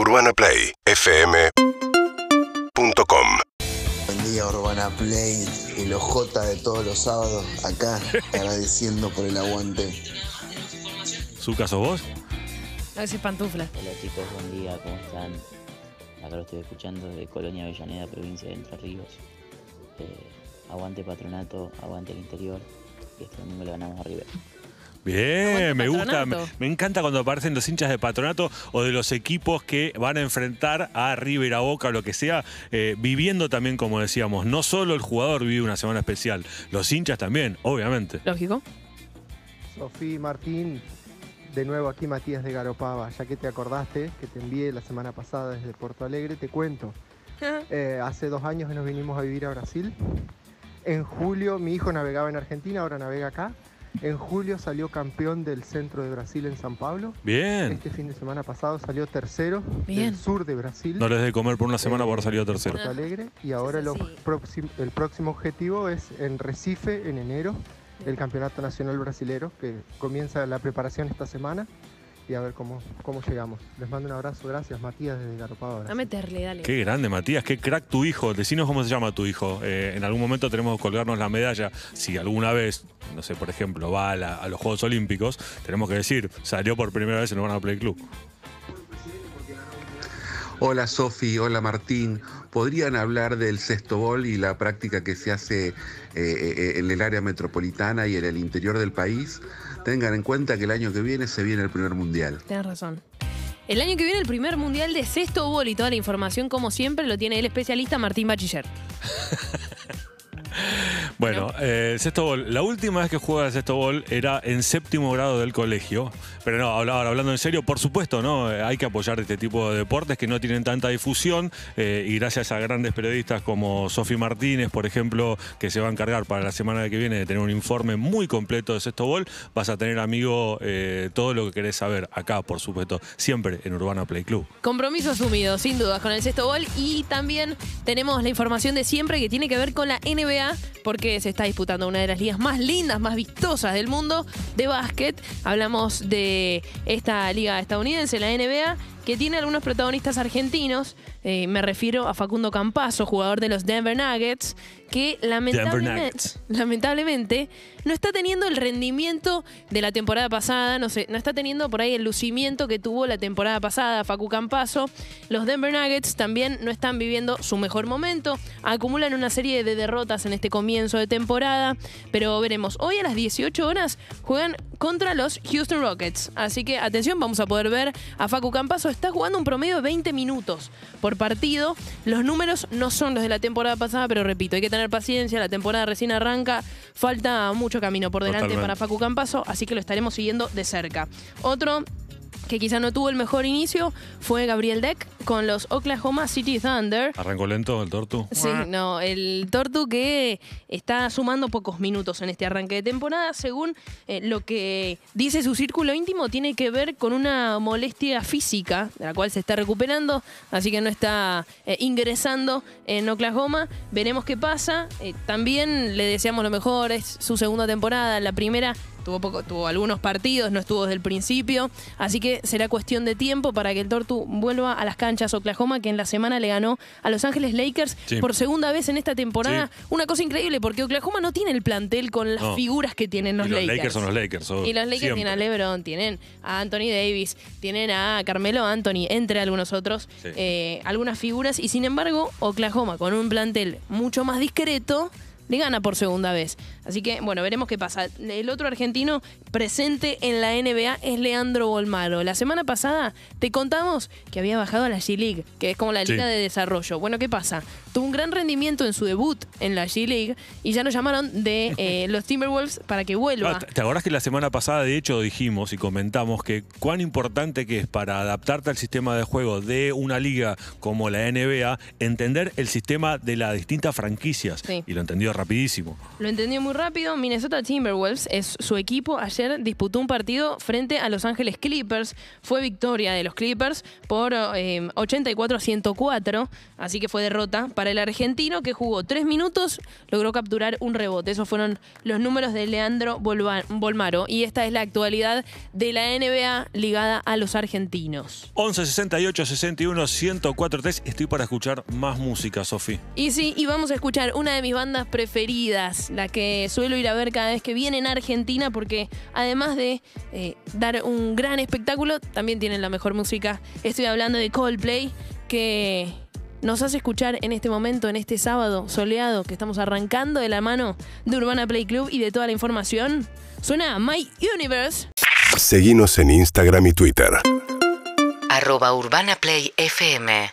UrbanaPlayFM.com Buen día Urbana Play y los J de todos los sábados acá agradeciendo por el aguante. ¿Su caso vos? A veces pantufla. Hola chicos, buen día, ¿cómo están? Acá lo estoy escuchando de Colonia Avellaneda, provincia de Entre Ríos. Eh, aguante patronato, aguante el interior. Y este domingo le ganamos a River. Bien, me gusta. Me encanta cuando aparecen los hinchas de patronato o de los equipos que van a enfrentar a River, a Boca o lo que sea, eh, viviendo también, como decíamos, no solo el jugador vive una semana especial, los hinchas también, obviamente. Lógico. Sofía Martín, de nuevo aquí Matías de Garopaba, ya que te acordaste que te envié la semana pasada desde Porto Alegre, te cuento. Eh, hace dos años que nos vinimos a vivir a Brasil. En julio mi hijo navegaba en Argentina, ahora navega acá. En julio salió campeón del centro de Brasil en San Pablo. Bien. Este fin de semana pasado salió tercero Bien. del sur de Brasil. No les de comer por una semana por haber salido tercero. Porto Alegre y ahora el próximo objetivo es en Recife en enero el Campeonato Nacional Brasilero que comienza la preparación esta semana y a ver cómo, cómo llegamos. Les mando un abrazo, gracias Matías desde Garopaba. A meterle, dale. Qué grande, Matías, qué crack tu hijo. Decinos cómo se llama tu hijo. Eh, en algún momento tenemos que colgarnos la medalla. Si alguna vez, no sé, por ejemplo, va a, la- a los Juegos Olímpicos, tenemos que decir, salió por primera vez en Urbana Play Club. Hola Sofi, hola Martín. ¿Podrían hablar del sexto bol y la práctica que se hace eh, eh, en el área metropolitana y en el interior del país? Tengan en cuenta que el año que viene se viene el primer mundial. Tienes razón. El año que viene el primer mundial de sexto bol y toda la información, como siempre, lo tiene el especialista Martín Bachiller. Bueno, eh, sexto bol. La última vez que juega el sexto bol era en séptimo grado del colegio. Pero no, ahora hablando en serio, por supuesto, ¿no? Eh, Hay que apoyar este tipo de deportes que no tienen tanta difusión. eh, y gracias a grandes periodistas como Sofi Martínez, por ejemplo, que se va a encargar para la semana que viene de tener un informe muy completo de sexto bol, vas a tener, amigo, eh, todo lo que querés saber acá, por supuesto, siempre en Urbana Play Club. Compromiso asumido, sin dudas, con el sexto bol. Y también tenemos la información de siempre que tiene que ver con la NBA, porque se está disputando una de las ligas más lindas, más vistosas del mundo de básquet. Hablamos de esta liga estadounidense, la NBA, que tiene algunos protagonistas argentinos. Eh, me refiero a Facundo Campazo, jugador de los Denver Nuggets, que lamentablemente, Nuggets. lamentablemente no está teniendo el rendimiento de la temporada pasada, no sé, no está teniendo por ahí el lucimiento que tuvo la temporada pasada Facu Campazo. Los Denver Nuggets también no están viviendo su mejor momento, acumulan una serie de derrotas en este comienzo de temporada, pero veremos. Hoy a las 18 horas juegan contra los Houston Rockets, así que atención, vamos a poder ver a Facu Campazo, está jugando un promedio de 20 minutos por partido. Los números no son los de la temporada pasada, pero repito, hay que tener paciencia, la temporada recién arranca, falta mucho camino por delante Totalmente. para Facu Campazo, así que lo estaremos siguiendo de cerca. Otro que quizá no tuvo el mejor inicio fue Gabriel Deck con los Oklahoma City Thunder. ¿Arrancó lento el tortu? Sí, no, el Tortu que está sumando pocos minutos en este arranque de temporada, según eh, lo que dice su círculo íntimo, tiene que ver con una molestia física, de la cual se está recuperando, así que no está eh, ingresando en Oklahoma. Veremos qué pasa. Eh, también le deseamos lo mejor, es su segunda temporada, la primera Tuvo, poco, tuvo algunos partidos, no estuvo desde el principio, así que será cuestión de tiempo para que el Tortu vuelva a las canchas Oklahoma, que en la semana le ganó a Los Ángeles Lakers Sí. por segunda vez en esta temporada. Sí. Una cosa increíble, porque Oklahoma no tiene el plantel con las No. figuras que tienen los, Y los Lakers. Lakers son los Lakers. Y los Lakers tienen a LeBron, tienen a Anthony Davis, tienen a Carmelo Anthony, entre algunos otros, Sí. eh, algunas figuras. Y sin embargo, Oklahoma, con un plantel mucho más discreto, le gana por segunda vez. Así que, bueno, veremos qué pasa. El otro argentino presente en la NBA es Leandro Bolmaro. La semana pasada te contamos que había bajado a la G-League, que es como la Sí. liga de desarrollo. Bueno, ¿qué pasa? Tuvo un gran rendimiento en su debut en la G-League y ya nos llamaron de eh, los Timberwolves para que vuelva. Ah, ¿te- ¿Te acordás que la semana pasada, de hecho, dijimos y comentamos que cuán importante que es para adaptarte al sistema de juego de una liga como la NBA, entender el sistema de las distintas franquicias? Sí. Y lo entendió rapidísimo. Lo entendió muy rápido, Minnesota Timberwolves es su equipo. Ayer disputó un partido frente a Los Ángeles Clippers. Fue victoria de los Clippers por eh, 84 a 104. Así que fue derrota para el argentino que jugó tres minutos, logró capturar un rebote. Esos fueron los números de Leandro Bolva- Bolmaro. Y esta es la actualidad de la NBA ligada a los argentinos. 11 68 61 104 3. Estoy para escuchar más música, Sofi. Y sí, y vamos a escuchar una de mis bandas preferidas, la que suelo ir a ver cada vez que viene en Argentina, porque además de eh, dar un gran espectáculo, también tienen la mejor música. Estoy hablando de Coldplay, que nos hace escuchar en este momento, en este sábado soleado, que estamos arrancando de la mano de Urbana Play Club y de toda la información. Suena My Universe. Seguinos en Instagram y Twitter. arroba Urbana Play FM